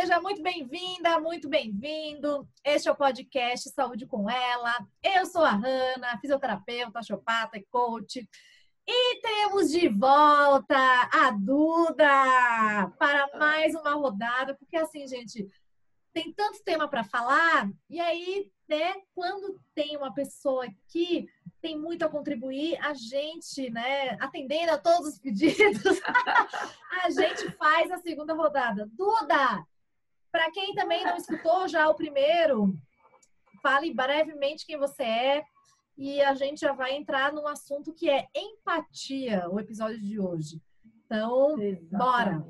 seja muito bem-vinda, muito bem-vindo. Este é o podcast Saúde com Ela. Eu sou a Hanna, fisioterapeuta, chopata e coach. E temos de volta a Duda para mais uma rodada, porque assim, gente, tem tanto tema para falar, e aí, né, quando tem uma pessoa que tem muito a contribuir, a gente, né, atendendo a todos os pedidos, a gente faz a segunda rodada. Duda, para quem também não escutou já o primeiro, fale brevemente quem você é e a gente já vai entrar num assunto que é empatia, o episódio de hoje. Então, Exatamente. bora!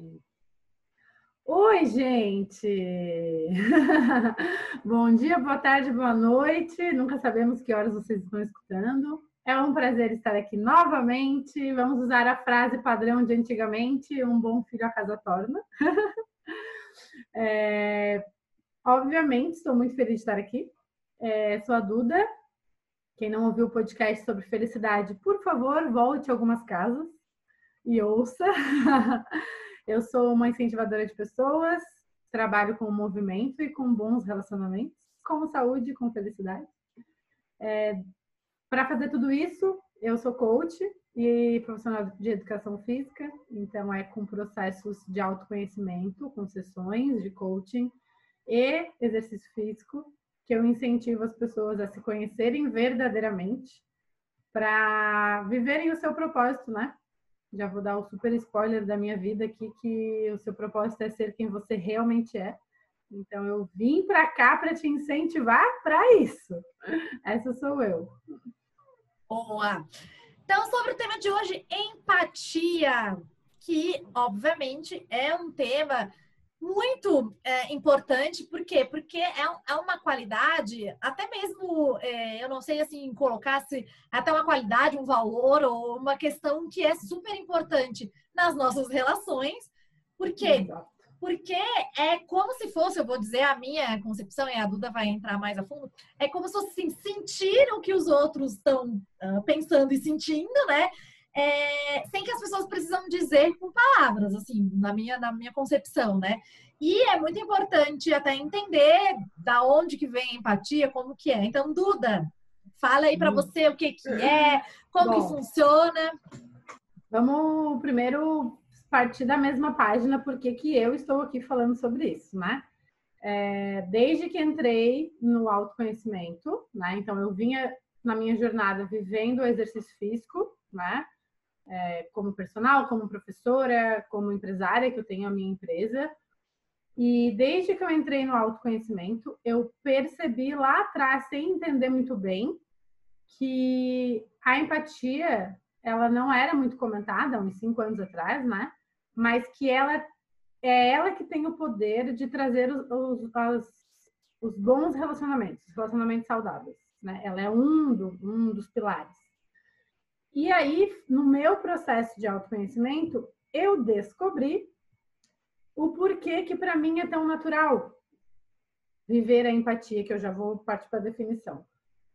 Oi, gente! Bom dia, boa tarde, boa noite. Nunca sabemos que horas vocês estão escutando. É um prazer estar aqui novamente. Vamos usar a frase padrão de antigamente: um bom filho a casa torna. é, obviamente, estou muito feliz de estar aqui. É, sou a Duda. Quem não ouviu o podcast sobre felicidade, por favor, volte algumas casas e ouça. Eu sou uma incentivadora de pessoas, trabalho com movimento e com bons relacionamentos, com saúde e com felicidade. É, Para fazer tudo isso, eu sou coach e profissional de educação física, então é com processos de autoconhecimento, com sessões de coaching e exercício físico que eu incentivo as pessoas a se conhecerem verdadeiramente para viverem o seu propósito, né? Já vou dar o super spoiler da minha vida aqui, que o seu propósito é ser quem você realmente é. Então, eu vim para cá para te incentivar para isso. Essa sou eu. Boa! Então, sobre o tema de hoje, empatia, que obviamente é um tema muito é, importante, por quê? Porque é, é uma qualidade, até mesmo, é, eu não sei assim, colocasse até uma qualidade, um valor ou uma questão que é super importante nas nossas relações, por quê? Porque é como se fosse, eu vou dizer a minha concepção, e a Duda vai entrar mais a fundo, é como se fosse assim, sentir o que os outros estão uh, pensando e sentindo, né? é, sem que as pessoas precisam dizer com palavras, assim, na minha, na minha concepção, né? E é muito importante até entender da onde que vem a empatia, como que é. Então, Duda, fala aí para hum. você o que que é, como Bom, que funciona. Vamos primeiro partir da mesma página, porque que eu estou aqui falando sobre isso, né? É, desde que entrei no autoconhecimento, né? Então, eu vinha na minha jornada vivendo o exercício físico, né? é, como personal, como professora, como empresária, que eu tenho a minha empresa. E desde que eu entrei no autoconhecimento, eu percebi lá atrás, sem entender muito bem, que a empatia, ela não era muito comentada, uns cinco anos atrás, né? Mas que ela é ela que tem o poder de trazer os, os, os, os bons relacionamentos, relacionamentos saudáveis, né? Ela é um, do, um dos pilares. E aí, no meu processo de autoconhecimento, eu descobri o porquê que para mim é tão natural viver a empatia, que eu já vou partir para a definição.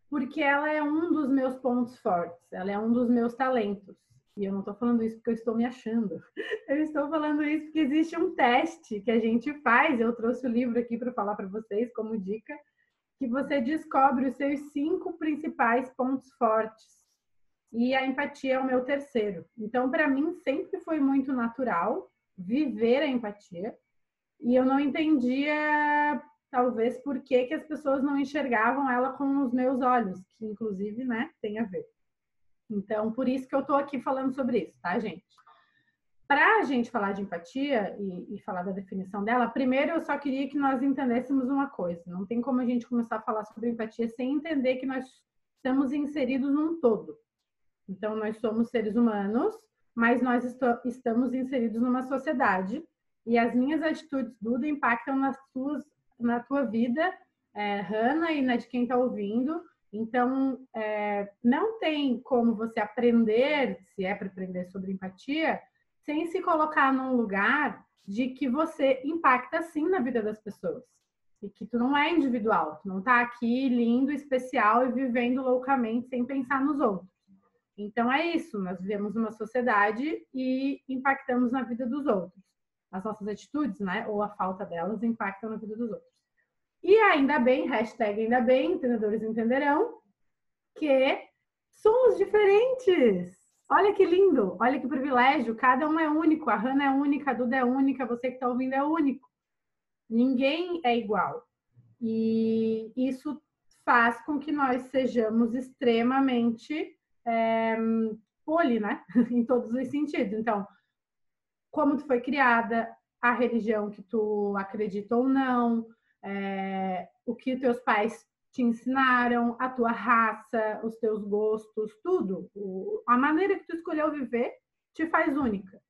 Porque ela é um dos meus pontos fortes, ela é um dos meus talentos. E eu não estou falando isso porque eu estou me achando. Eu estou falando isso porque existe um teste que a gente faz. Eu trouxe o livro aqui para falar para vocês como dica, que você descobre os seus cinco principais pontos fortes e a empatia é o meu terceiro. Então, para mim, sempre foi muito natural viver a empatia e eu não entendia, talvez, por que, que as pessoas não enxergavam ela com os meus olhos, que inclusive, né, tem a ver. Então, por isso que eu tô aqui falando sobre isso, tá, gente? Para a gente falar de empatia e, e, falar da definição dela, primeiro eu só queria que nós entendêssemos uma coisa. Não tem como a gente começar a falar sobre empatia sem entender que nós estamos inseridos num todo. Então, nós somos seres humanos, mas nós estamos inseridos numa sociedade e as minhas atitudes, Duda, impactam nas tuas, na tua vida, é, Hanna, e na de quem está ouvindo. Então, é, não tem como você aprender, se é para aprender sobre empatia, sem se colocar num lugar de que você impacta sim na vida das pessoas. E que tu não é individual, tu não está aqui lindo, especial e vivendo loucamente sem pensar nos outros. Então é isso, nós vivemos uma sociedade e impactamos na vida dos outros. as nossas atitudes, né, ou a falta delas, impactam na vida dos outros. E ainda bem, hashtag ainda bem, entenderão, que somos diferentes. Olha que lindo, olha que privilégio, cada um é único, a Hanna é única, a Duda é única, você que está ouvindo é único. Ninguém é igual. E isso faz com que nós sejamos extremamente é, poli, né? em todos os sentidos. Então, como tu foi criada, a religião que tu acredita ou não, é, o que teus pais te ensinaram, a tua raça, os teus gostos, tudo. O, a maneira que tu escolheu viver te faz única.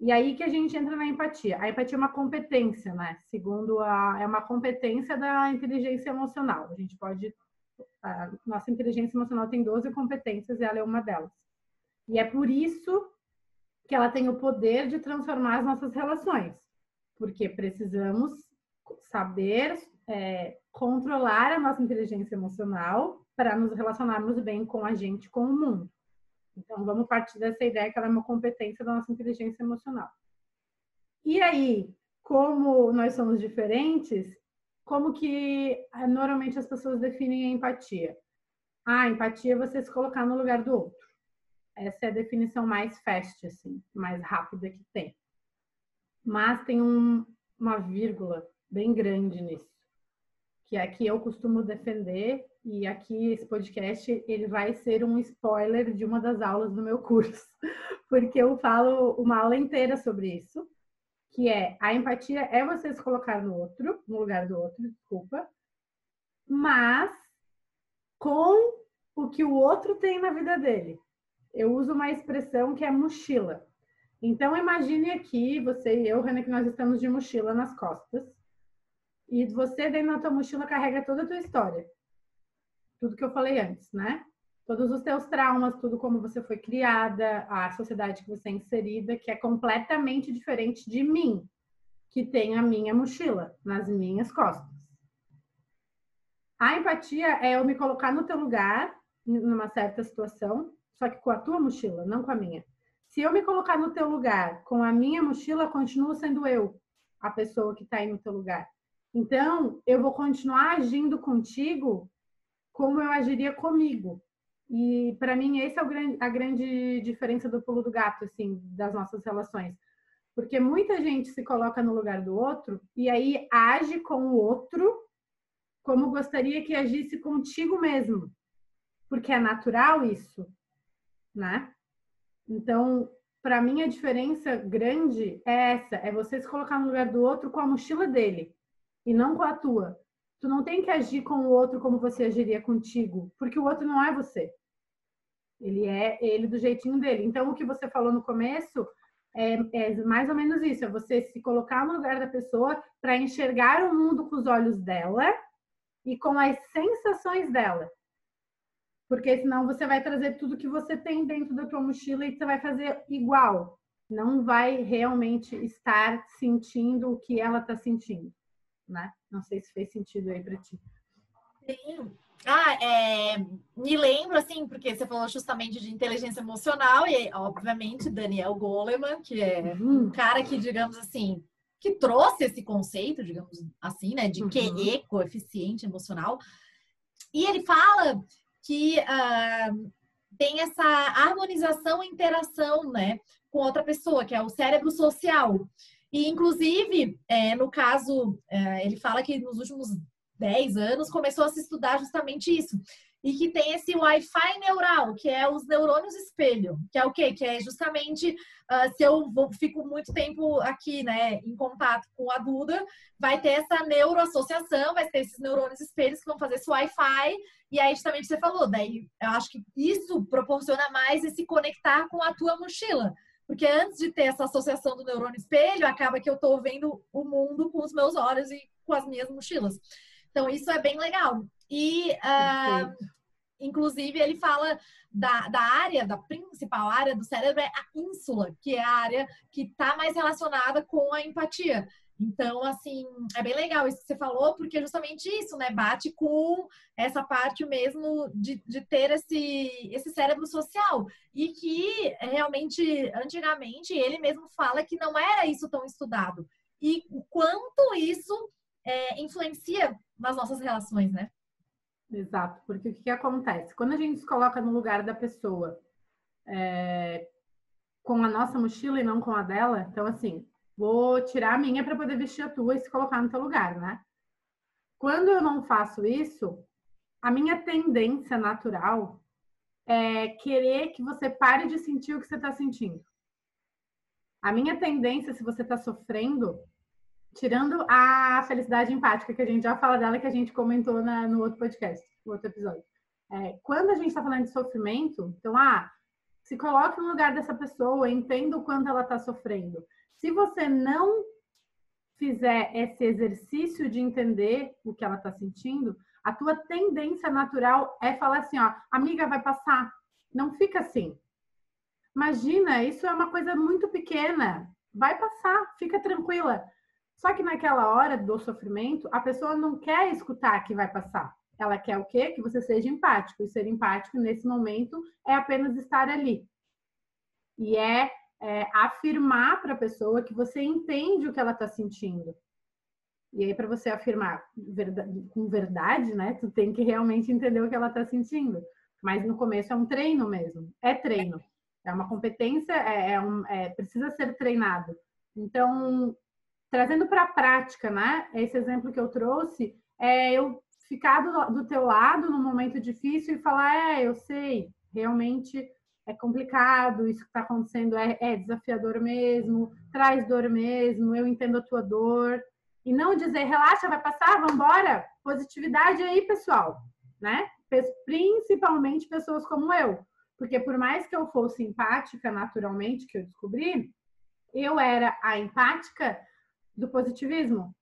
E aí que a gente entra na empatia. A empatia é uma competência, né? Segundo a é uma competência da inteligência emocional. A gente pode a nossa inteligência emocional tem 12 competências e ela é uma delas. E é por isso que ela tem o poder de transformar as nossas relações, porque precisamos saber é, controlar a nossa inteligência emocional para nos relacionarmos bem com a gente, com o mundo. Então, vamos partir dessa ideia que ela é uma competência da nossa inteligência emocional. E aí, como nós somos diferentes, como que eh, normalmente as pessoas definem a empatia? Ah, empatia é você se colocar no lugar do outro. Essa é a definição mais fast, assim, mais rápida que tem. Mas tem um, uma vírgula bem grande nisso, que aqui eu costumo defender e aqui esse podcast ele vai ser um spoiler de uma das aulas do meu curso, porque eu falo uma aula inteira sobre isso, que é a empatia é você se colocar no outro, no lugar do outro, desculpa, mas com o que o outro tem na vida dele. Eu uso uma expressão que é mochila. Então imagine aqui, você e eu, Renan, que nós estamos de mochila nas costas. E você dentro da tua mochila carrega toda a tua história tudo que eu falei antes, né? Todos os teus traumas, tudo como você foi criada, a sociedade que você é inserida, que é completamente diferente de mim, que tem a minha mochila nas minhas costas. A empatia é eu me colocar no teu lugar, numa certa situação, só que com a tua mochila, não com a minha. Se eu me colocar no teu lugar com a minha mochila, continuo sendo eu, a pessoa que está aí no teu lugar. Então, eu vou continuar agindo contigo como eu agiria comigo. E para mim esse é grande, a grande diferença do pulo do gato, assim, das nossas relações. Porque muita gente se coloca no lugar do outro e aí age com o outro como gostaria que agisse contigo mesmo. Porque é natural isso, né? Então, para mim a diferença grande é essa, é você se colocar no lugar do outro com a mochila dele e não com a tua. Tu não tem que agir com o outro como você agiria contigo, porque o outro não é você. Ele é ele do jeitinho dele. Então, o que você falou no começo é, é mais ou menos isso: é você se colocar no lugar da pessoa para enxergar o mundo com os olhos dela e com as sensações dela. Porque senão você vai trazer tudo que você tem dentro da tua mochila e você vai fazer igual. Não vai realmente estar sentindo o que ela está sentindo né? Não sei se fez sentido aí para ti. Sim. Ah, é, me lembro, assim, porque você falou justamente de inteligência emocional, e obviamente Daniel Goleman, que é um cara que, digamos assim, que trouxe esse conceito, digamos assim, né, de uhum. QE, coeficiente emocional. E ele fala que uh, tem essa harmonização e interação, né, com outra pessoa, que é o cérebro social. E, inclusive, é, no caso, é, ele fala que nos últimos 10 anos começou a se estudar justamente isso. E que tem esse Wi-Fi neural, que é os neurônios espelho, que é o quê? Que é justamente uh, se eu vou, fico muito tempo aqui, né, em contato com a Duda, vai ter essa neuroassociação, vai ter esses neurônios espelhos que vão fazer esse Wi-Fi, e aí justamente você falou, daí eu acho que isso proporciona mais esse conectar com a tua mochila. Porque antes de ter essa associação do neurônio espelho, acaba que eu estou vendo o mundo com os meus olhos e com as minhas mochilas. Então, isso é bem legal. E, uh, inclusive, ele fala da, da área, da principal área do cérebro é a ínsula, que é a área que está mais relacionada com a empatia. Então, assim, é bem legal isso que você falou, porque é justamente isso, né? Bate com essa parte mesmo de, de ter esse, esse cérebro social. E que realmente, antigamente, ele mesmo fala que não era isso tão estudado. E o quanto isso é, influencia nas nossas relações, né? Exato, porque o que, que acontece? Quando a gente se coloca no lugar da pessoa é, com a nossa mochila e não com a dela, então assim, vou tirar a minha para poder vestir a tua e se colocar no teu lugar, né? Quando eu não faço isso, a minha tendência natural é querer que você pare de sentir o que você está sentindo. A minha tendência, se você está sofrendo, tirando a felicidade empática, que a gente já fala dela, que a gente comentou na, no outro podcast, no outro episódio. É, quando a gente está falando de sofrimento, então, ah, se coloque no lugar dessa pessoa, entenda o quanto ela está sofrendo. Se você não fizer esse exercício de entender o que ela está sentindo, a tua tendência natural é falar assim, ó, amiga, vai passar. Não fica assim. Imagina, isso é uma coisa muito pequena. Vai passar, fica tranquila. Só que naquela hora do sofrimento, a pessoa não quer escutar que vai passar. Ela quer o quê? Que você seja empático. E ser empático nesse momento é apenas estar ali. E é, é afirmar para a pessoa que você entende o que ela está sentindo. E aí, para você afirmar verdade, com verdade, né? Tu tem que realmente entender o que ela está sentindo. Mas no começo é um treino mesmo. É treino. É uma competência, é, é, um, é precisa ser treinado. Então, trazendo para a prática, né? Esse exemplo que eu trouxe é eu ficar do, do teu lado no momento difícil e falar, é, eu sei, realmente é complicado, isso que está acontecendo é, é, desafiador mesmo, traz dor mesmo, eu entendo a tua dor. E não dizer, relaxa, vai passar, vamos embora. Positividade aí, pessoal, né? Principalmente pessoas como eu. Porque por mais que eu fosse empática naturalmente, que eu descobri, eu era a empática do positivismo.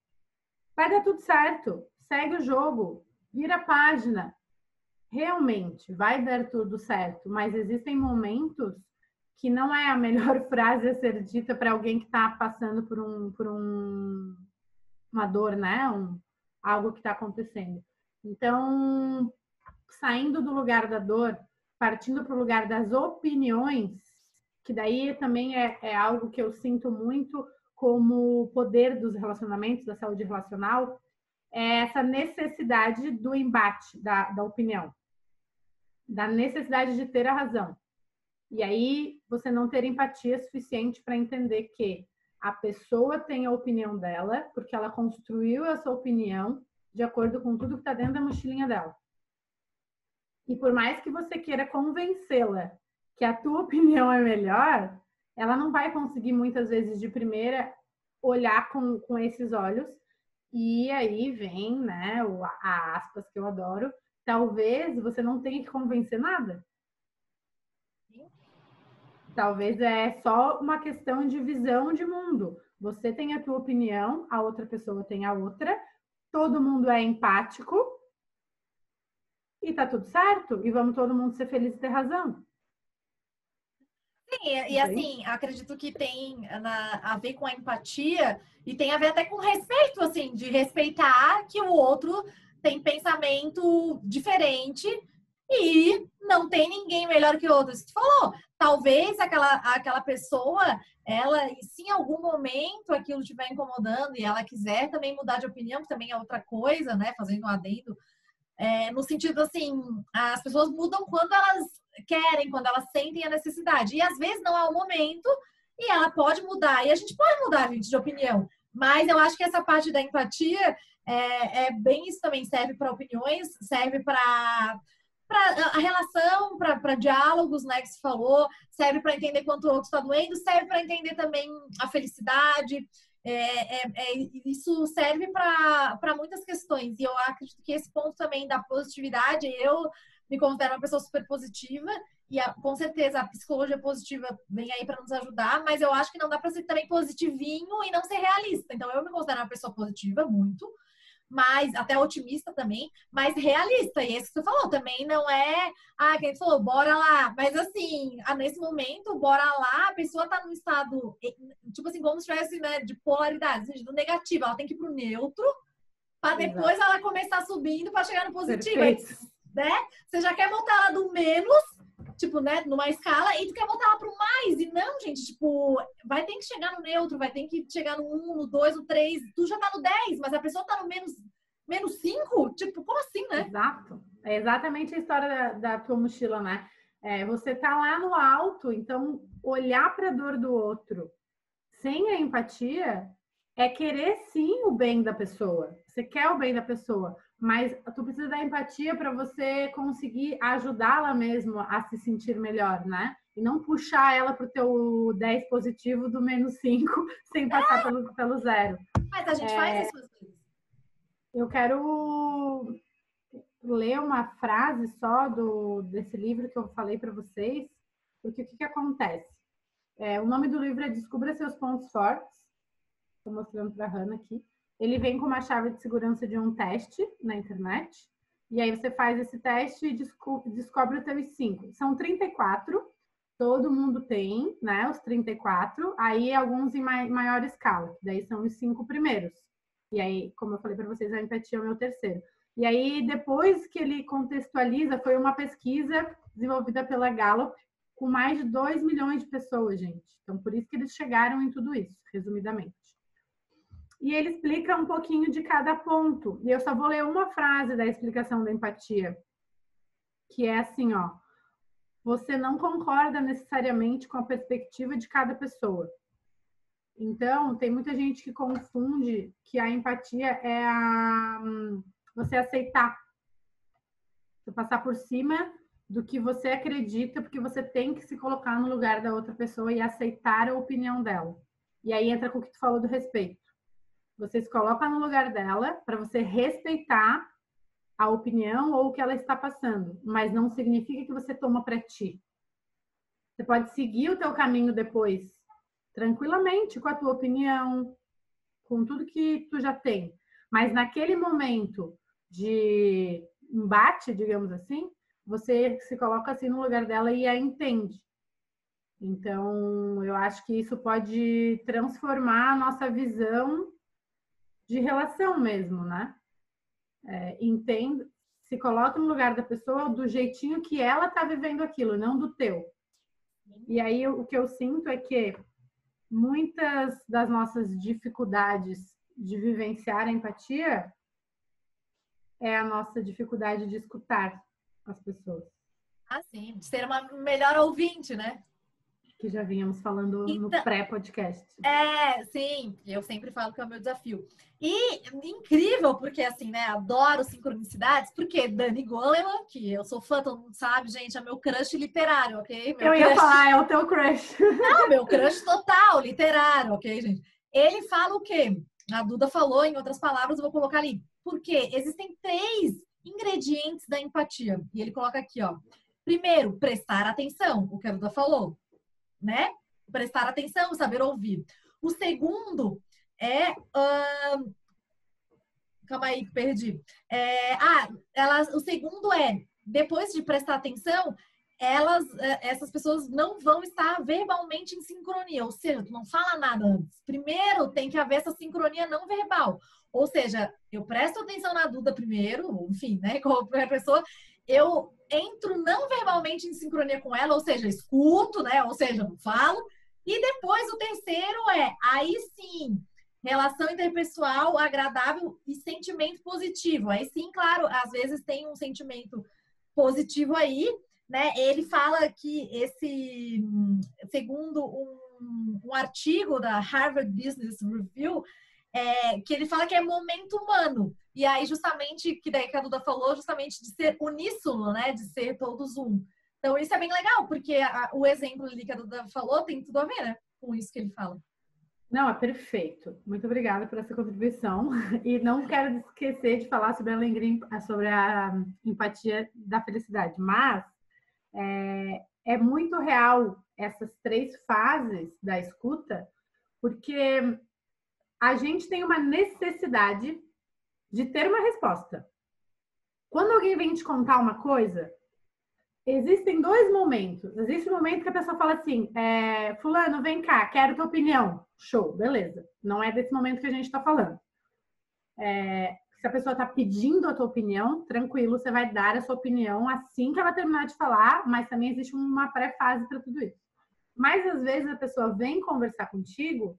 Vai dar tudo certo, segue o jogo, vira a página. Realmente vai dar tudo certo, mas existem momentos que não é a melhor frase a ser dita para alguém que está passando por um por um, uma dor, né? Um, algo que está acontecendo. Então, saindo do lugar da dor, partindo para o lugar das opiniões, que daí também é, é algo que eu sinto muito como poder dos relacionamentos, da saúde relacional, é essa necessidade do embate da, da opinião, da necessidade de ter a razão. E aí você não ter empatia suficiente para entender que a pessoa tem a opinião dela, porque ela construiu essa opinião de acordo com tudo que está dentro da mochilinha dela. E por mais que você queira convencê-la que a tua opinião é melhor, ela não vai conseguir muitas vezes de primeira olhar com, com esses olhos. E aí vem, né, o, a aspas que eu adoro. Talvez você não tenha que convencer nada. Talvez é só uma questão de visão de mundo. Você tem a tua opinião, a outra pessoa tem a outra. Todo mundo é empático. E tá tudo certo. E vamos todo mundo ser feliz e ter razão. Sim, e, assim, acredito que tem na, a ver com a empatia e tem a ver até com respeito, assim, de respeitar que o outro tem pensamento diferente e não tem ninguém melhor que outro. Você falou, talvez aquela, aquela pessoa, ela, se em algum momento aquilo estiver incomodando e ela quiser também mudar de opinião, que também é outra coisa, né? Fazendo um adendo, é, no sentido assim, as pessoas mudam quando elas querem, quando elas sentem a necessidade. E às vezes não é o momento e ela pode mudar. E a gente pode mudar, gente, de opinião. Mas eu acho que essa parte da empatia é, é bem isso também. Serve para opiniões, serve para a relação, para diálogos, né, que se falou, serve para entender quanto o outro está doendo, serve para entender também a felicidade. É, é, é, isso serve para muitas questões. E eu acredito que esse ponto também da positividade, eu me considero uma pessoa super positiva e a, com certeza a psicologia positiva vem aí para nos ajudar, mas eu acho que não dá para ser também positivinho e não ser realista. Então eu me considero uma pessoa positiva muito, mais, até otimista também, mais realista. E é isso que você falou, também não é, ah, quem falou, bora lá. Mas assim, nesse momento, bora lá, a pessoa tá num estado, tipo assim, como se tivesse, né, de polaridade, seja, do negativo, ela tem que ir pro neutro, para depois Exato. ela começar subindo para chegar no positivo. Aí, né? Você já quer voltar ela do menos tipo, né, numa escala, e tu quer voltar lá pro mais. E não, gente, tipo, vai ter que chegar no neutro, vai ter que chegar no 1, no 2, no 3. Tu já tá no 10, mas a pessoa tá no menos, menos 5? Tipo, como assim, né? Exato. É exatamente a história da, da tua mochila, né? É, você tá lá no alto, então olhar para a dor do outro sem a empatia é querer sim o bem da pessoa. Você quer o bem da pessoa, mas tu precisa da empatia para você conseguir ajudá-la mesmo a se sentir melhor, né? E não puxar ela pro teu 10 positivo do menos 5 sem passar é. pelo, pelo zero. Mas a gente é... faz isso às vezes. Eu quero ler uma frase só do, desse livro que eu falei para vocês, porque o que, que acontece? É, o nome do livro é Descubra Seus Pontos Fortes. Estou mostrando para a Hanna aqui. Ele vem com uma chave de segurança de um teste na internet. E aí você faz esse teste e descobre os teus cinco. São 34, todo mundo tem, né? Os 34. Aí alguns em maior escala, daí são os cinco primeiros. E aí, como eu falei para vocês, a empatia é o meu terceiro. E aí, depois que ele contextualiza, foi uma pesquisa desenvolvida pela Gallup com mais de 2 milhões de pessoas, gente. Então, por isso que eles chegaram em tudo isso, resumidamente e ele explica um pouquinho de cada ponto. E eu só vou ler uma frase da explicação da empatia, que é assim, ó: você não concorda necessariamente com a perspectiva de cada pessoa. Então, tem muita gente que confunde que a empatia é a você aceitar. Você passar por cima do que você acredita, porque você tem que se colocar no lugar da outra pessoa e aceitar a opinião dela. E aí entra com o que tu falou do respeito. Você se coloca no lugar dela para você respeitar a opinião ou o que ela está passando, mas não significa que você toma para ti. Você pode seguir o teu caminho depois, tranquilamente, com a tua opinião, com tudo que tu já tem. Mas naquele momento de embate, digamos assim, você se coloca assim no lugar dela e a entende. Então, eu acho que isso pode transformar a nossa visão de relação mesmo, né? É, entende, se coloca no lugar da pessoa do jeitinho que ela está vivendo aquilo, não do teu. E aí o que eu sinto é que muitas das nossas dificuldades de vivenciar a empatia é a nossa dificuldade de escutar as pessoas. Ah, sim, de ser uma melhor ouvinte, né? Que já vínhamos falando então, no pré-podcast. É, sim, eu sempre falo que é o meu desafio. E incrível, porque assim, né, adoro sincronicidades, porque Dani Goleman, que eu sou fã, todo mundo sabe, gente, é meu crush literário, ok? Meu eu ia falar, é o teu crush. Não, meu crush total, literário, ok, gente? Ele fala o quê? A Duda falou, em outras palavras, eu vou colocar ali. Porque existem três ingredientes da empatia. E ele coloca aqui, ó. Primeiro, prestar atenção, o que a Duda falou né? Prestar atenção, saber ouvir. O segundo é. Uh... Calma aí, perdi. É... Ah, elas, o segundo é, depois de prestar atenção, elas, é, essas pessoas não vão estar verbalmente em sincronia, ou seja, tu não fala nada antes. Primeiro tem que haver essa sincronia não verbal. Ou seja, eu presto atenção na Duda primeiro, enfim, né? Qualquer pessoa, eu entro não verbalmente em sincronia com ela, ou seja, escuto, né? Ou seja, falo. E depois o terceiro é, aí sim, relação interpessoal agradável e sentimento positivo. Aí sim, claro, às vezes tem um sentimento positivo aí, né? Ele fala que esse, segundo um, um artigo da Harvard Business Review, é, que ele fala que é momento humano. E aí, justamente, que daí que a Duda falou, justamente de ser uníssono, né? De ser todos um. Então, isso é bem legal, porque a, o exemplo ali que a Duda falou tem tudo a ver, né? Com isso que ele fala. Não, é perfeito. Muito obrigada por essa contribuição. E não quero esquecer de falar sobre a sobre a empatia da felicidade. Mas é, é muito real essas três fases da escuta, porque a gente tem uma necessidade de ter uma resposta. Quando alguém vem te contar uma coisa, existem dois momentos. Existe o um momento que a pessoa fala assim: é, Fulano, vem cá, quero tua opinião. Show, beleza. Não é desse momento que a gente está falando. É, se a pessoa está pedindo a tua opinião, tranquilo, você vai dar a sua opinião assim que ela terminar de falar, mas também existe uma pré-fase para tudo isso. Mas às vezes a pessoa vem conversar contigo,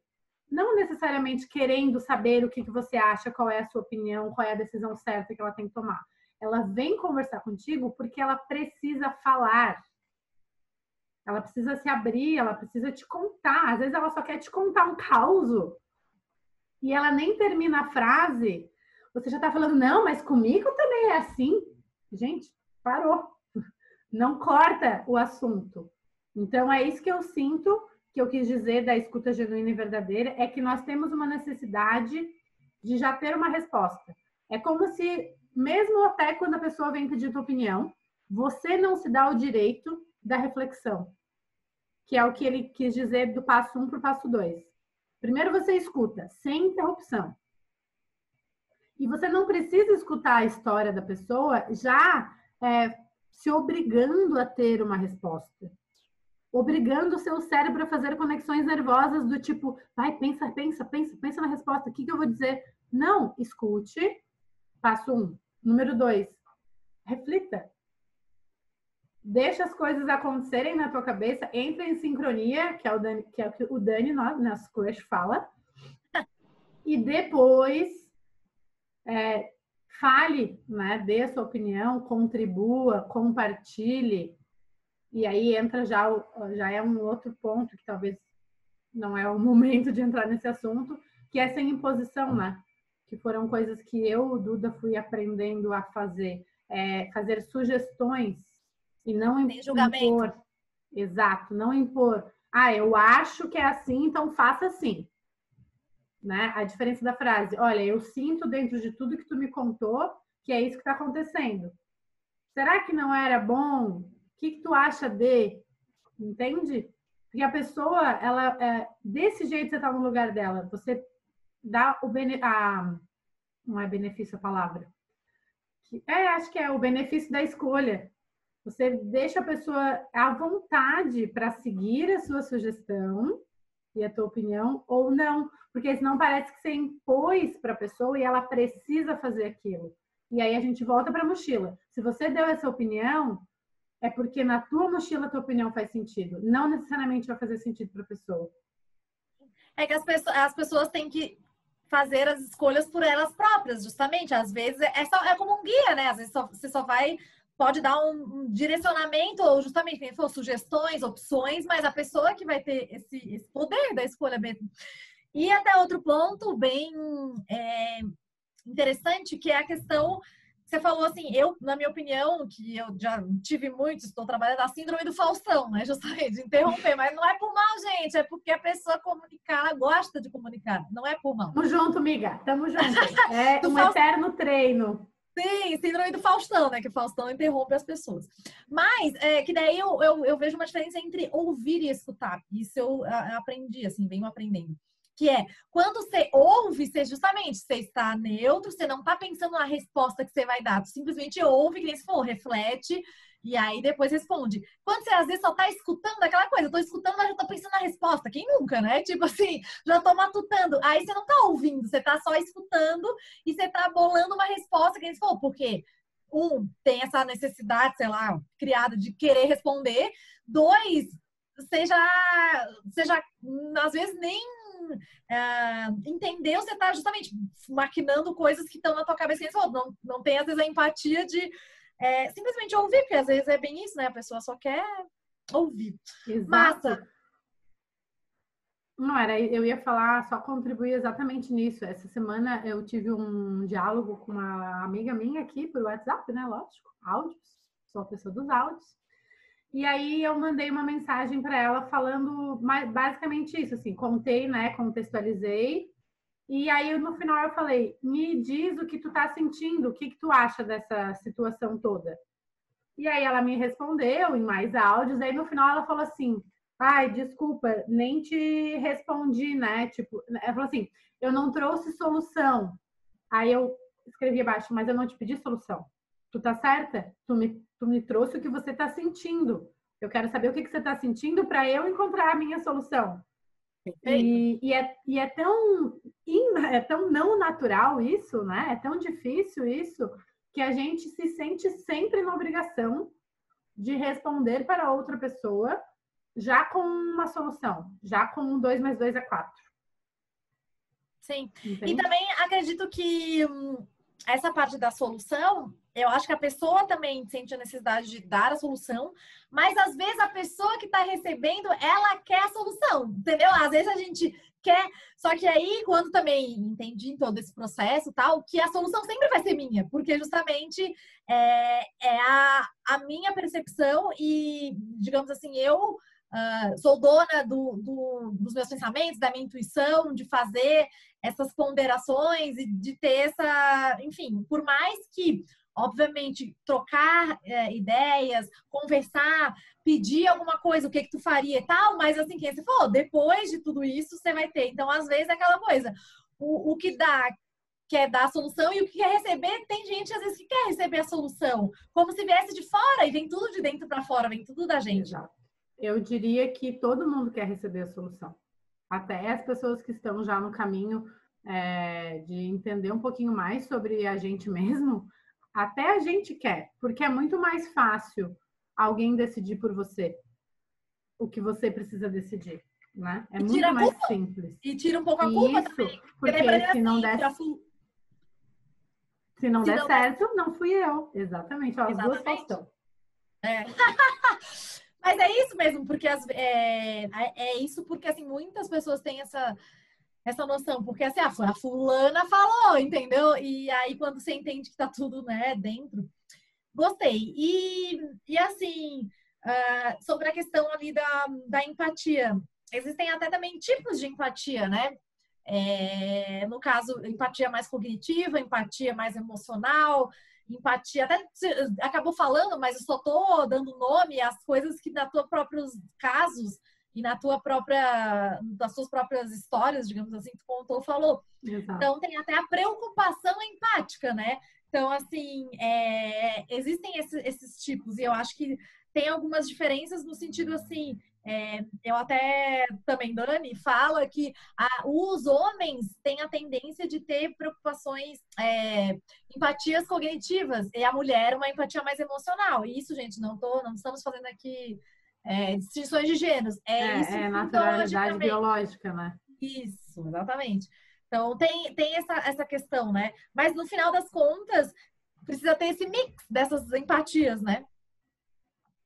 não necessariamente querendo saber o que, que você acha, qual é a sua opinião, qual é a decisão certa que ela tem que tomar ela vem conversar contigo porque ela precisa falar. Ela precisa se abrir, ela precisa te contar. Às vezes ela só quer te contar um caos. E ela nem termina a frase. Você já tá falando, não, mas comigo também é assim. Gente, parou. Não corta o assunto. Então é isso que eu sinto, que eu quis dizer da escuta genuína e verdadeira, é que nós temos uma necessidade de já ter uma resposta. É como se mesmo até quando a pessoa vem pedir tua opinião, você não se dá o direito da reflexão, que é o que ele quis dizer do passo 1 um para o passo 2. Primeiro você escuta, sem interrupção. E você não precisa escutar a história da pessoa já é, se obrigando a ter uma resposta. Obrigando o seu cérebro a fazer conexões nervosas do tipo, vai, pensa, pensa, pensa, pensa na resposta, o que, que eu vou dizer? Não, escute, Passo um. Número dois, reflita. Deixa as coisas acontecerem na tua cabeça, entra em sincronia, que é o Dani, que é o que o Dani, nosso crush, fala. E depois é, fale, né? Dê a sua opinião, contribua, compartilhe. E aí entra já, já é um outro ponto que talvez não é o momento de entrar nesse assunto, que é sem imposição, né? que foram coisas que eu, Duda, fui aprendendo a fazer. É, fazer sugestões e não impor. Exato, não impor. Ah, eu acho que é assim, então faça assim. Né? A diferença da frase, olha, eu sinto dentro de tudo que tu me contou que é isso que está acontecendo. Será que não era bom? Que, que tu acha de? Entende? Porque a pessoa, ela, é, desse jeito você está no lugar dela. Você dá o bene, não é benefício a palavra. É, acho que é o benefício da escolha. Você deixa a pessoa à vontade para seguir a sua sugestão e a tua opinião ou não, porque senão parece que você impôs para a pessoa e ela precisa fazer aquilo. E aí a gente volta para a mochila. Se você deu essa opinião, é porque na tua mochila a tua opinião faz sentido. Não necessariamente vai fazer sentido para a pessoa. É que as pessoas, as pessoas têm que fazer as escolhas por elas próprias, justamente. Às vezes é, só, é como um guia, né? Às vezes só, você só vai pode dar um, direcionamento ou justamente quem for sugestões, opções, mas a pessoa que vai ter esse, esse poder da escolha mesmo. E até outro ponto bem é, interessante que é a questão você falou assim, eu, na minha opinião, que eu já tive muito, estou trabalhando a síndrome do Faustão, né? Justamente, de interromper, mas não é por mal, gente, é porque a pessoa comunicar, ela gosta de comunicar, não é por mal. Tamo junto, amiga, tamo junto. É um Faust... eterno treino. Sim, síndrome do Faustão, né? Que o Faustão interrompe as pessoas. Mas, é, que daí eu, eu, eu, vejo uma diferença entre ouvir e escutar. Isso eu aprendi, assim, venho aprendendo que é quando você ouve, você justamente você está neutro, você não está pensando na resposta que você vai dar, você simplesmente ouve, que nem se for, reflete e aí depois responde. Quando você às vezes só tá escutando aquela coisa, tô escutando, mas já tô pensando na resposta. Quem nunca, né? Tipo assim, já tô matutando. Aí você não tá ouvindo, você tá só escutando e você tá bolando uma resposta que eles falou, porque um, tem essa necessidade, sei lá, criada de querer responder. Dois, você já às vezes nem é, entendeu, você está justamente maquinando coisas que estão na tua cabeça. Não, não tem, às vezes, a empatia de é, simplesmente ouvir, porque às vezes é bem isso, né? A pessoa só quer ouvir. Exato. Massa. Não, era, eu ia falar, só contribuir exatamente nisso. Essa semana eu tive um diálogo com uma amiga minha aqui por WhatsApp, né? Lógico, áudios, sou a pessoa dos áudios. E aí eu mandei uma mensagem para ela falando basicamente isso, assim, contei, né, contextualizei. E aí no final eu falei: "Me diz o que tu tá sentindo, o que que tu acha dessa situação toda?". E aí ela me respondeu em mais áudios, aí no final ela falou assim: "Ai, desculpa, nem te respondi, né? Tipo, ela falou assim: "Eu não trouxe solução". Aí eu escrevi abaixo, mas eu não te pedi solução. Tu tá certa? Tu me, tu me trouxe o que você tá sentindo. Eu quero saber o que, que você tá sentindo para eu encontrar a minha solução. E, e, é, e é, tão, é tão não natural isso, né? É tão difícil isso, que a gente se sente sempre na obrigação de responder para outra pessoa já com uma solução, já com um 2 mais 2 é 4. Sim. Entende? E também acredito que hum, essa parte da solução, eu acho que a pessoa também sente a necessidade de dar a solução, mas às vezes a pessoa que está recebendo, ela quer a solução, entendeu? Às vezes a gente quer, só que aí quando também entendi todo esse processo tal, que a solução sempre vai ser minha, porque justamente é, é a, a minha percepção e, digamos assim, eu Uh, sou dona do, do, dos meus pensamentos, da minha intuição, de fazer essas ponderações e de ter essa. Enfim, por mais que, obviamente, trocar é, ideias, conversar, pedir alguma coisa, o que, que tu faria e tal, mas assim, quem você falou, depois de tudo isso, você vai ter. Então, às vezes, é aquela coisa. O, o que dá quer dar a solução e o que quer receber, tem gente às vezes que quer receber a solução, como se viesse de fora e vem tudo de dentro para fora, vem tudo da gente. Exato eu diria que todo mundo quer receber a solução. Até as pessoas que estão já no caminho é, de entender um pouquinho mais sobre a gente mesmo, até a gente quer, porque é muito mais fácil alguém decidir por você o que você precisa decidir, né? É muito mais simples. E tira um pouco a culpa Isso, também. Porque, porque se assim, não der, se não se der não certo, der... não fui eu. Exatamente. Ó, as duas estão. É. Mas é isso mesmo, porque as, é, é isso porque assim muitas pessoas têm essa essa noção, porque assim, a fulana falou, entendeu? E aí quando você entende que tá tudo, né, dentro, gostei. E, e assim, uh, sobre a questão ali da, da empatia, existem até também tipos de empatia, né? É, no caso, empatia mais cognitiva, empatia mais emocional, empatia, até acabou falando, mas eu só tô dando nome às coisas que na tua próprios casos e na tua própria, das suas próprias histórias, digamos assim, tu contou, falou. Exato. Então tem até a preocupação empática, né? Então, assim, é, existem esses, esses tipos, e eu acho que tem algumas diferenças no sentido assim, é, eu até também, Dani, fala que a, os homens têm a tendência de ter preocupações, é, empatias cognitivas, e a mulher uma empatia mais emocional. E isso, gente, não, tô, não estamos fazendo aqui é, distinções de gêneros. É, é isso é naturalidade biológica, né? Isso, exatamente. Então tem, tem essa, essa questão, né? Mas no final das contas, precisa ter esse mix dessas empatias, né?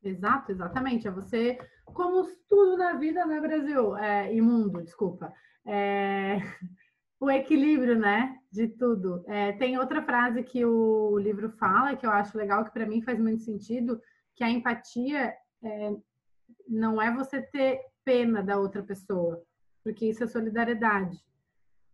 Exato, exatamente. É você, como tudo na vida, né, Brasil? É, imundo, desculpa. É, o equilíbrio, né, de tudo. É, tem outra frase que o livro fala, que eu acho legal, que para mim faz muito sentido, que a empatia é, não é você ter pena da outra pessoa, porque isso é solidariedade.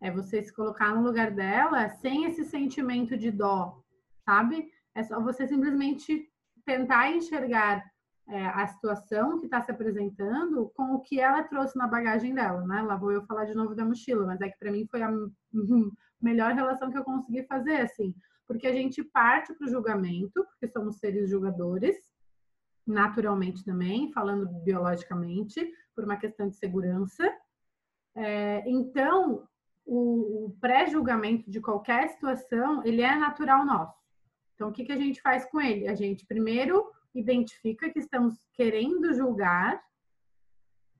É você se colocar no lugar dela sem esse sentimento de dó, sabe? É só você simplesmente tentar enxergar é, a situação que está se apresentando com o que ela trouxe na bagagem dela, né? Lá vou eu falar de novo da mochila, mas é que para mim foi a melhor relação que eu consegui fazer, assim, porque a gente parte para o julgamento, porque somos seres julgadores, naturalmente também, falando biologicamente, por uma questão de segurança. É, então, o, o pré-julgamento de qualquer situação, ele é natural nosso. Então, o que, que a gente faz com ele? A gente primeiro identifica que estamos querendo julgar,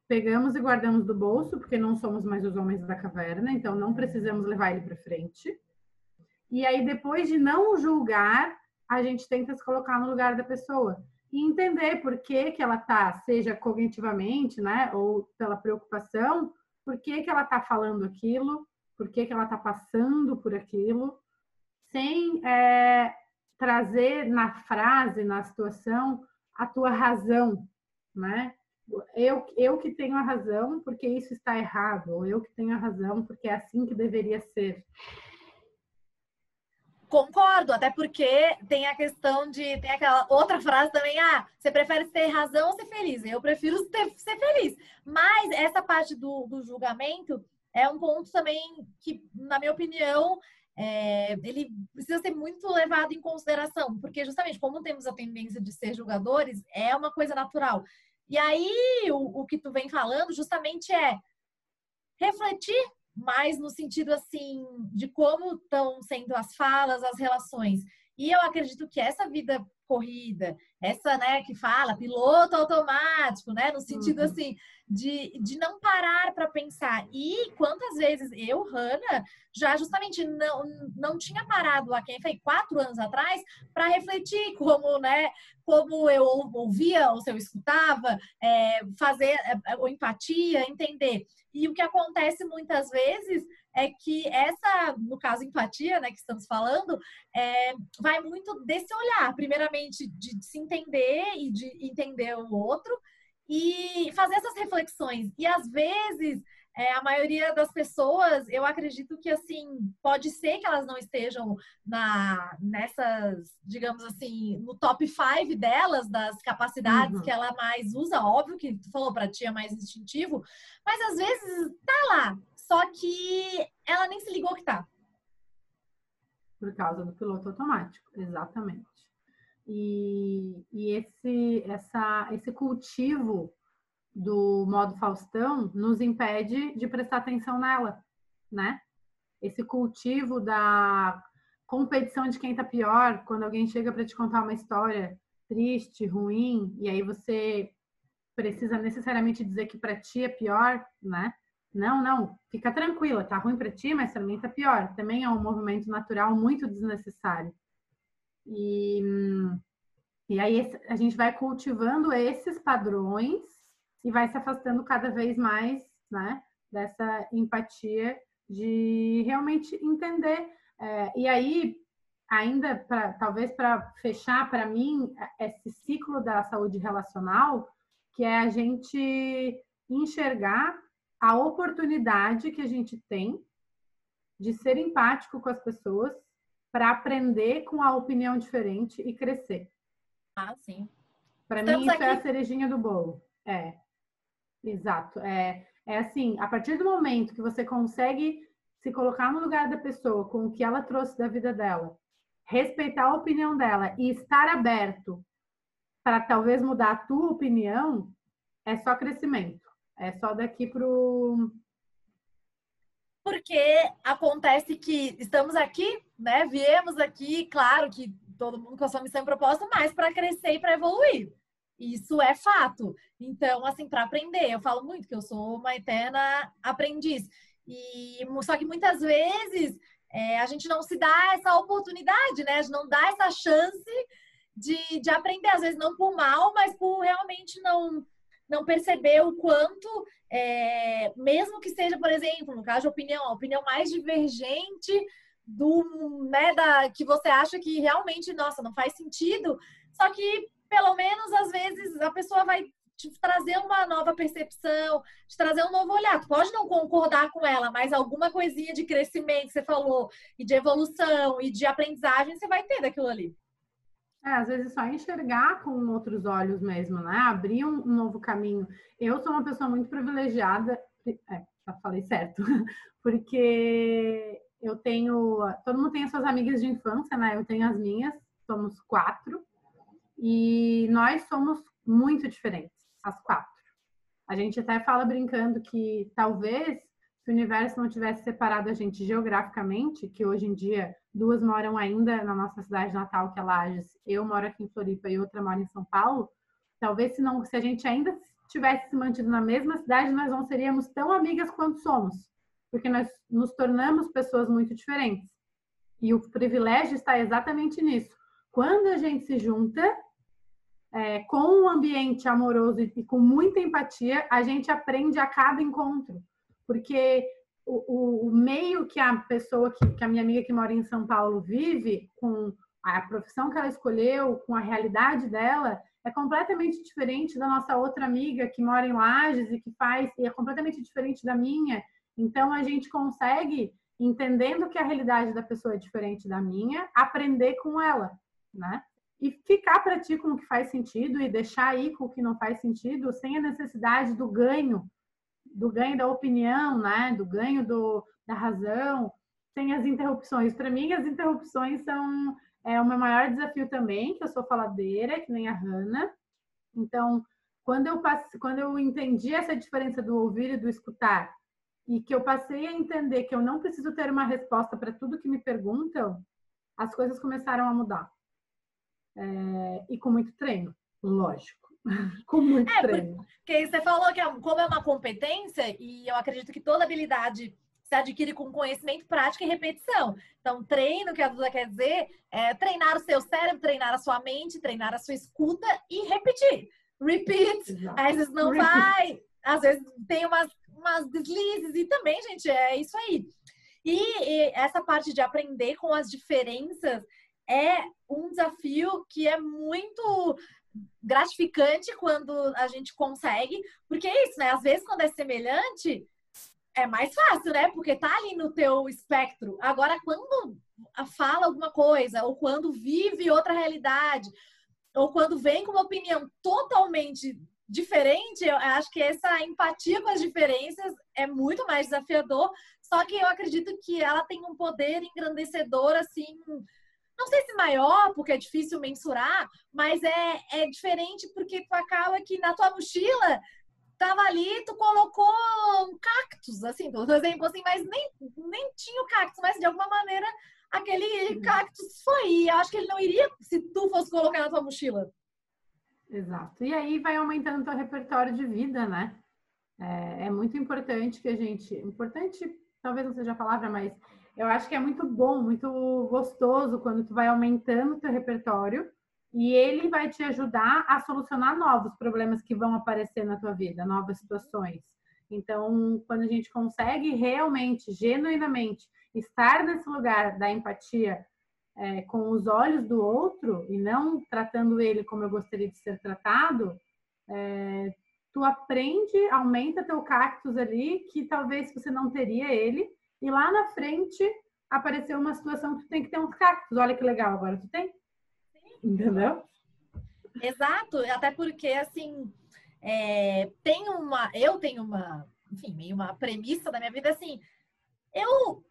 pegamos e guardamos do bolso, porque não somos mais os homens da caverna, então não precisamos levar ele para frente. E aí, depois de não julgar, a gente tenta se colocar no lugar da pessoa e entender por que, que ela tá, seja cognitivamente, né, ou pela preocupação, por que, que ela tá falando aquilo, por que, que ela tá passando por aquilo, sem é, trazer na frase, na situação, a tua razão, né? Eu, eu que tenho a razão porque isso está errado, ou eu que tenho a razão porque é assim que deveria ser. Concordo, até porque tem a questão de. Tem aquela outra frase também, ah, você prefere ter razão ou ser feliz? Eu prefiro ter, ser feliz. Mas essa parte do, do julgamento é um ponto também que, na minha opinião, é, ele precisa ser muito levado em consideração, porque justamente como temos a tendência de ser julgadores, é uma coisa natural. E aí, o, o que tu vem falando justamente é refletir mais no sentido assim de como estão sendo as falas, as relações. E eu acredito que essa vida corrida, essa, né, que fala piloto automático, né, no sentido uhum. assim de, de não parar para pensar. E quantas vezes eu, Hanna, já justamente não, não tinha parado há quem foi quatro anos atrás para refletir como, né, como eu ouvia ou se eu escutava, é, fazer é, empatia, entender. E o que acontece muitas vezes é que essa, no caso, empatia, né, que estamos falando, é, vai muito desse olhar, primeiramente de, de se entender e de entender o outro e fazer essas reflexões. E às vezes é, a maioria das pessoas, eu acredito que assim, pode ser que elas não estejam na nessas, digamos assim, no top 5 delas, das capacidades uhum. que ela mais usa, óbvio que tu falou para ti é mais instintivo, mas às vezes tá lá, só que ela nem se ligou que tá. Por causa do piloto automático, exatamente. E, e esse, essa, esse cultivo do modo Faustão nos impede de prestar atenção nela, né? Esse cultivo da competição de quem tá pior, quando alguém chega para te contar uma história triste, ruim, e aí você precisa necessariamente dizer que para ti é pior, né? Não, não, fica tranquila, tá ruim para ti, mas também tá pior. Também é um movimento natural muito desnecessário. E, e aí a gente vai cultivando esses padrões e vai se afastando cada vez mais, né, dessa empatia de realmente entender. É, e aí, ainda para talvez para fechar para mim esse ciclo da saúde relacional, que é a gente enxergar a oportunidade que a gente tem de ser empático com as pessoas para aprender com a opinião diferente e crescer. Ah, sim. Para mim, isso aqui... é a cerejinha do bolo. É, exato. É, é assim, a partir do momento que você consegue se colocar no lugar da pessoa com o que ela trouxe da vida dela, respeitar a opinião dela e estar aberto para talvez mudar a tua opinião, é só crescimento. É só daqui pro. Porque acontece que estamos aqui, né? Viemos aqui, claro que todo mundo com a sua missão e propósito, mas para crescer e para evoluir. Isso é fato. Então, assim, para aprender, eu falo muito que eu sou uma eterna aprendiz. E só que muitas vezes é, a gente não se dá essa oportunidade, né? A gente não dá essa chance de, de aprender, às vezes não por mal, mas por realmente não não perceber o quanto, é, mesmo que seja, por exemplo, no caso de opinião, a opinião mais divergente do, né, da, que você acha que realmente, nossa, não faz sentido, só que pelo menos às vezes a pessoa vai te trazer uma nova percepção, te trazer um novo olhar. Tu pode não concordar com ela, mas alguma coisinha de crescimento que você falou, e de evolução, e de aprendizagem, você vai ter daquilo ali. É, às vezes só enxergar com outros olhos mesmo, né? Abrir um, novo caminho. Eu sou uma pessoa muito privilegiada, é, já falei certo, porque eu tenho. Todo mundo tem as suas amigas de infância, né? Eu tenho as minhas, somos quatro, e nós somos muito diferentes, as quatro. A gente até fala brincando que talvez se o universo não tivesse separado a gente geograficamente, que hoje em dia duas moram ainda na nossa cidade natal, que é Lages, eu moro aqui em Floripa e outra mora em São Paulo, talvez se não, se a gente ainda tivesse se mantido na mesma cidade, nós não seríamos tão amigas quanto somos, porque nós nos tornamos pessoas muito diferentes. E o privilégio está exatamente nisso. Quando a gente se junta é, com um ambiente amoroso e com muita empatia, a gente aprende a cada encontro porque o, o, meio que a pessoa, que, que a minha amiga que mora em São Paulo vive, com a profissão que ela escolheu, com a realidade dela, é completamente diferente da nossa outra amiga que mora em Lages e que faz, e é completamente diferente da minha. Então a gente consegue, entendendo que a realidade da pessoa é diferente da minha, aprender com ela, né? E ficar para ti com o que faz sentido e deixar aí com o que não faz sentido, sem a necessidade do ganho do ganho da opinião, né? Do ganho do, da razão. sem as interrupções. Para mim, as interrupções são é, o meu maior desafio também, que eu sou faladeira, que nem a Hanna. Então, quando eu, passe, quando eu entendi essa diferença do ouvir e do escutar, e que eu passei a entender que eu não preciso ter uma resposta para tudo que me perguntam, as coisas começaram a mudar. É, e com muito treino, lógico. com muito é, treino. Porque você falou que é, como é uma competência, e eu acredito que toda habilidade se adquire com conhecimento, prática e repetição. Então, treino, que a Duda quer dizer, é treinar o seu cérebro, treinar a sua mente, treinar a sua escuta e repetir. Repeat. Exato. Às vezes não Repeat. vai, às vezes tem umas, umas deslizes, e também, gente, é isso aí. E, e essa parte de aprender com as diferenças é um desafio que é muito gratificante quando a gente consegue, porque é isso, né? Às vezes, quando é semelhante, é mais fácil, né? Porque tá ali no teu espectro. Agora, quando fala alguma coisa, ou quando vive outra realidade, ou quando vem com uma opinião totalmente diferente, eu acho que essa empatia com as diferenças é muito mais desafiador. Só que eu acredito que ela tem um poder engrandecedor, assim, não sei se maior, porque é difícil mensurar, mas é, é diferente porque tu acaba que na tua mochila tava ali, tu colocou um cactus, assim, por exemplo, assim, mas nem, nem tinha o cactus, mas de alguma maneira aquele cactus foi. E eu acho que ele não iria se tu fosse colocar na tua mochila. Exato. E aí vai aumentando o teu repertório de vida, né? É, é, muito importante que a gente. Importante, talvez não seja a palavra, mas eu acho que é muito bom, muito gostoso quando tu vai aumentando o teu repertório e ele vai te ajudar a solucionar novos problemas que vão aparecer na tua vida, novas situações. Então, quando a gente consegue realmente, genuinamente, estar nesse lugar da empatia é, com os olhos do outro e não tratando ele como eu gostaria de ser tratado, é, tu aprende, aumenta teu cactus ali, que talvez você não teria ele, e lá na frente apareceu uma situação que tu tem que ter uns cactos. Olha que legal, agora tu tem. Entendeu? Exato, até porque assim é, tem uma, eu tenho uma, enfim, meio uma premissa da minha vida assim, eu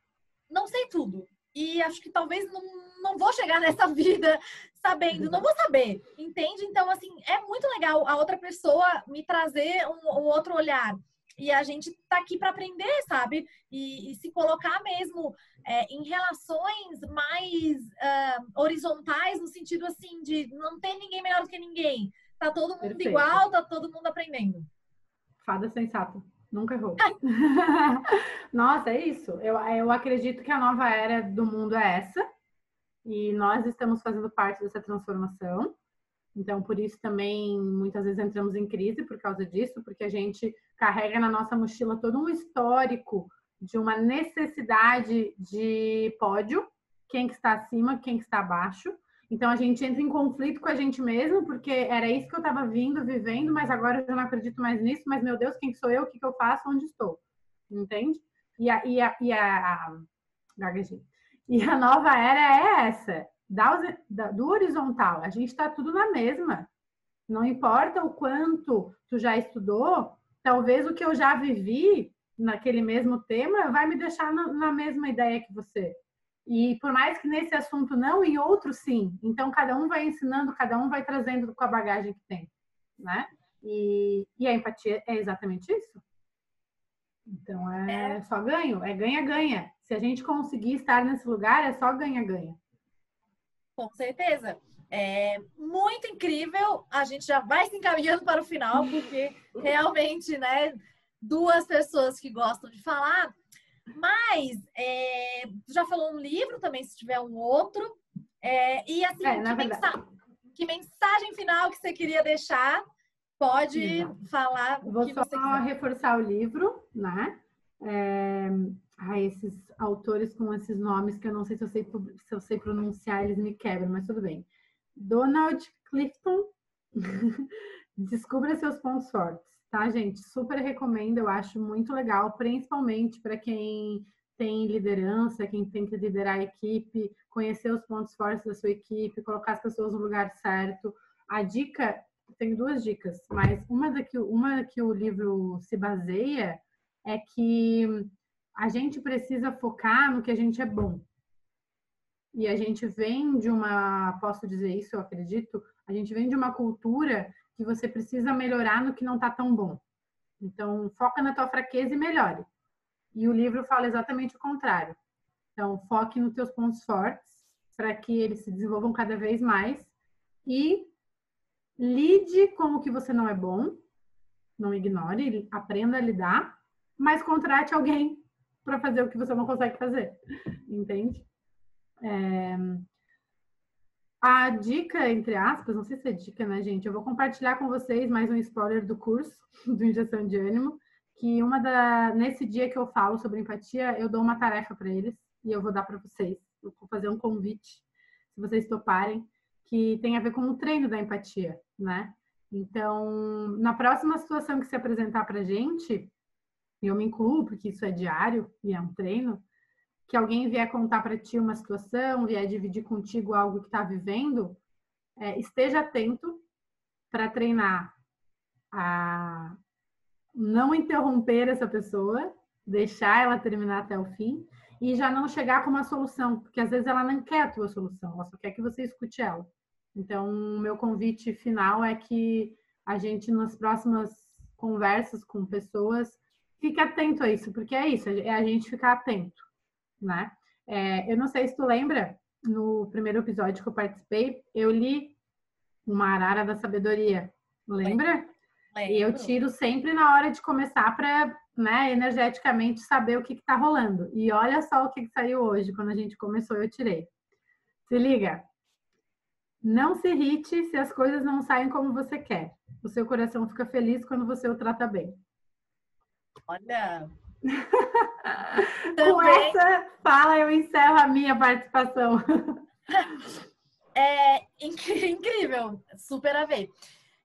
não sei tudo e acho que talvez não, não vou chegar nessa vida sabendo, não vou saber, entende? Então assim é muito legal a outra pessoa me trazer um, um outro olhar e a gente tá aqui para aprender, sabe? E, e, se colocar mesmo é, em relações mais uh, horizontais, no sentido assim, de não ter ninguém melhor do que ninguém. Tá todo mundo Perfeito. igual, tá todo mundo aprendendo. Fada sensata. Nunca errou. Nossa, é isso. Eu, eu acredito que a nova era do mundo é essa. E nós estamos fazendo parte dessa transformação. Então, por isso também muitas vezes entramos em crise por causa disso, porque a gente carrega na nossa mochila todo um histórico de uma necessidade de pódio, quem que está acima, quem que está abaixo. Então a gente entra em conflito com a gente mesmo, porque era isso que eu estava vindo, vivendo, mas agora eu já não acredito mais nisso, mas meu Deus, quem sou eu, o que, que eu faço, onde estou? Entende? E a, e a, e a, e a nova era é essa, da, da, do horizontal. A gente está tudo na mesma. Não importa o quanto tu já estudou, talvez o que eu já vivi naquele mesmo tema vai me deixar na, na mesma ideia que você. E por mais que nesse assunto não, em outro sim. Então cada um vai ensinando, cada um vai trazendo com a bagagem que tem, né? E, e a empatia é exatamente isso. Então é, é. só ganho, é ganha-ganha. Se a gente conseguir estar nesse lugar, é só ganha-ganha. Com certeza. É muito incrível. A gente já vai se encaminhando para o final, porque realmente, né, duas pessoas que gostam de falar. Mas é, já falou um livro também, se tiver um outro. É, e assim, é, que, mensa que, mensagem final que você queria deixar? Pode Exato. falar. Vou só reforçar o livro, né? É, ah, esses autores com esses nomes que eu não sei se eu sei, se eu sei pronunciar, eles me quebram, mas tudo bem. Donald Clifton, descubra seus pontos fortes, tá, gente? Super recomendo, eu acho muito legal, principalmente para quem tem liderança, quem tem que liderar a equipe, conhecer os pontos fortes da sua equipe, colocar as pessoas no lugar certo. A dica, tenho duas dicas, mas uma da que, uma que o livro se baseia é que a gente precisa focar no que a gente é bom. E a gente vem de uma, posso dizer isso, eu acredito, a gente vem de uma cultura que você precisa melhorar no que não está tão bom. Então, foca na tua fraqueza e melhore. E o livro fala exatamente o contrário. Então, foque nos teus pontos fortes para que eles se desenvolvam cada vez mais e lide com o que você não é bom, não ignore, aprenda a lidar, mas contrate alguém para fazer o que você não consegue fazer, entende? É... A dica, entre aspas, não sei se é dica, né, gente? Eu vou compartilhar com vocês mais um spoiler do curso do Injeção de Ânimo, que uma da nesse dia que eu falo sobre empatia, eu dou uma tarefa para eles e eu vou dar para vocês. Eu vou fazer um convite, se vocês toparem, que tem a ver com o treino da empatia, né? Então, na próxima situação que se apresentar para gente, eu me incluo, porque isso é diário e é um treino, que alguém vier contar para ti uma situação, vier dividir contigo algo que está vivendo, é, esteja atento para treinar a não interromper essa pessoa, deixar ela terminar até o fim e já não chegar com uma solução, porque às vezes ela não quer a tua solução, ela só quer que você escute ela. Então, o meu convite final é que a gente, nas próximas conversas com pessoas, fique atento a isso, porque é isso, é a gente ficar atento, né? É, eu não sei se tu lembra, no primeiro episódio que eu participei, eu li uma arara da sabedoria, lembra? Lembro. E eu tiro sempre na hora de começar para, né, energeticamente saber o que está rolando. E olha só o que, que saiu hoje, quando a gente começou, eu tirei. Se liga, não se irrite se as coisas não saem como você quer. O seu coração fica feliz quando você o trata bem. Olha! Com essa fala, eu encerro a minha participação. É incrível, super a ver.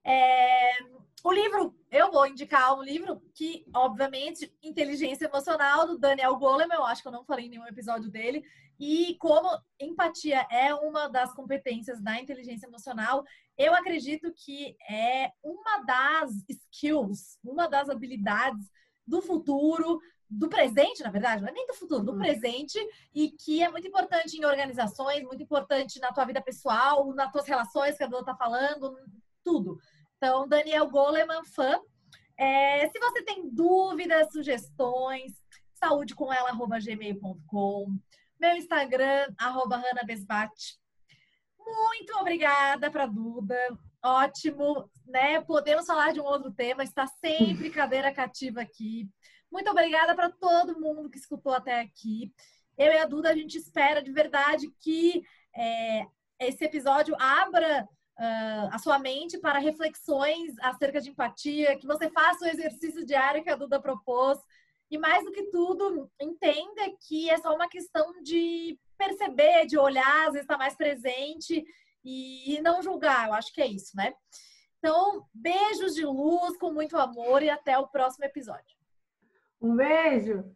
É, o livro, eu vou indicar um livro que, obviamente, Inteligência Emocional, do Daniel Goleman, eu acho que eu não falei em nenhum episódio dele, e como empatia é uma das competências da inteligência emocional, eu acredito que é uma das skills, uma das habilidades do futuro, do presente, na verdade, não é nem do futuro, do uhum. presente, e que é muito importante em organizações, muito importante na tua vida pessoal, nas tuas relações que a Dona tá falando, tudo. Então, Daniel Goleman, fã. É, se você tem dúvidas, sugestões, saúdecomela.gmail.com meu Instagram, arroba. Muito obrigada para Duda. Ótimo, né? Podemos falar de um outro tema, está sempre cadeira cativa aqui. Muito obrigada para todo mundo que escutou até aqui. Eu e a Duda, a gente espera de verdade que é, esse episódio abra uh, a sua mente para reflexões acerca de empatia, que você faça o exercício diário que a Duda propôs, e mais do que tudo, entenda que é só uma questão de perceber, de olhar, às vezes estar tá mais presente e não julgar. Eu acho que é isso, né? Então, beijos de luz, com muito amor e até o próximo episódio. Um beijo!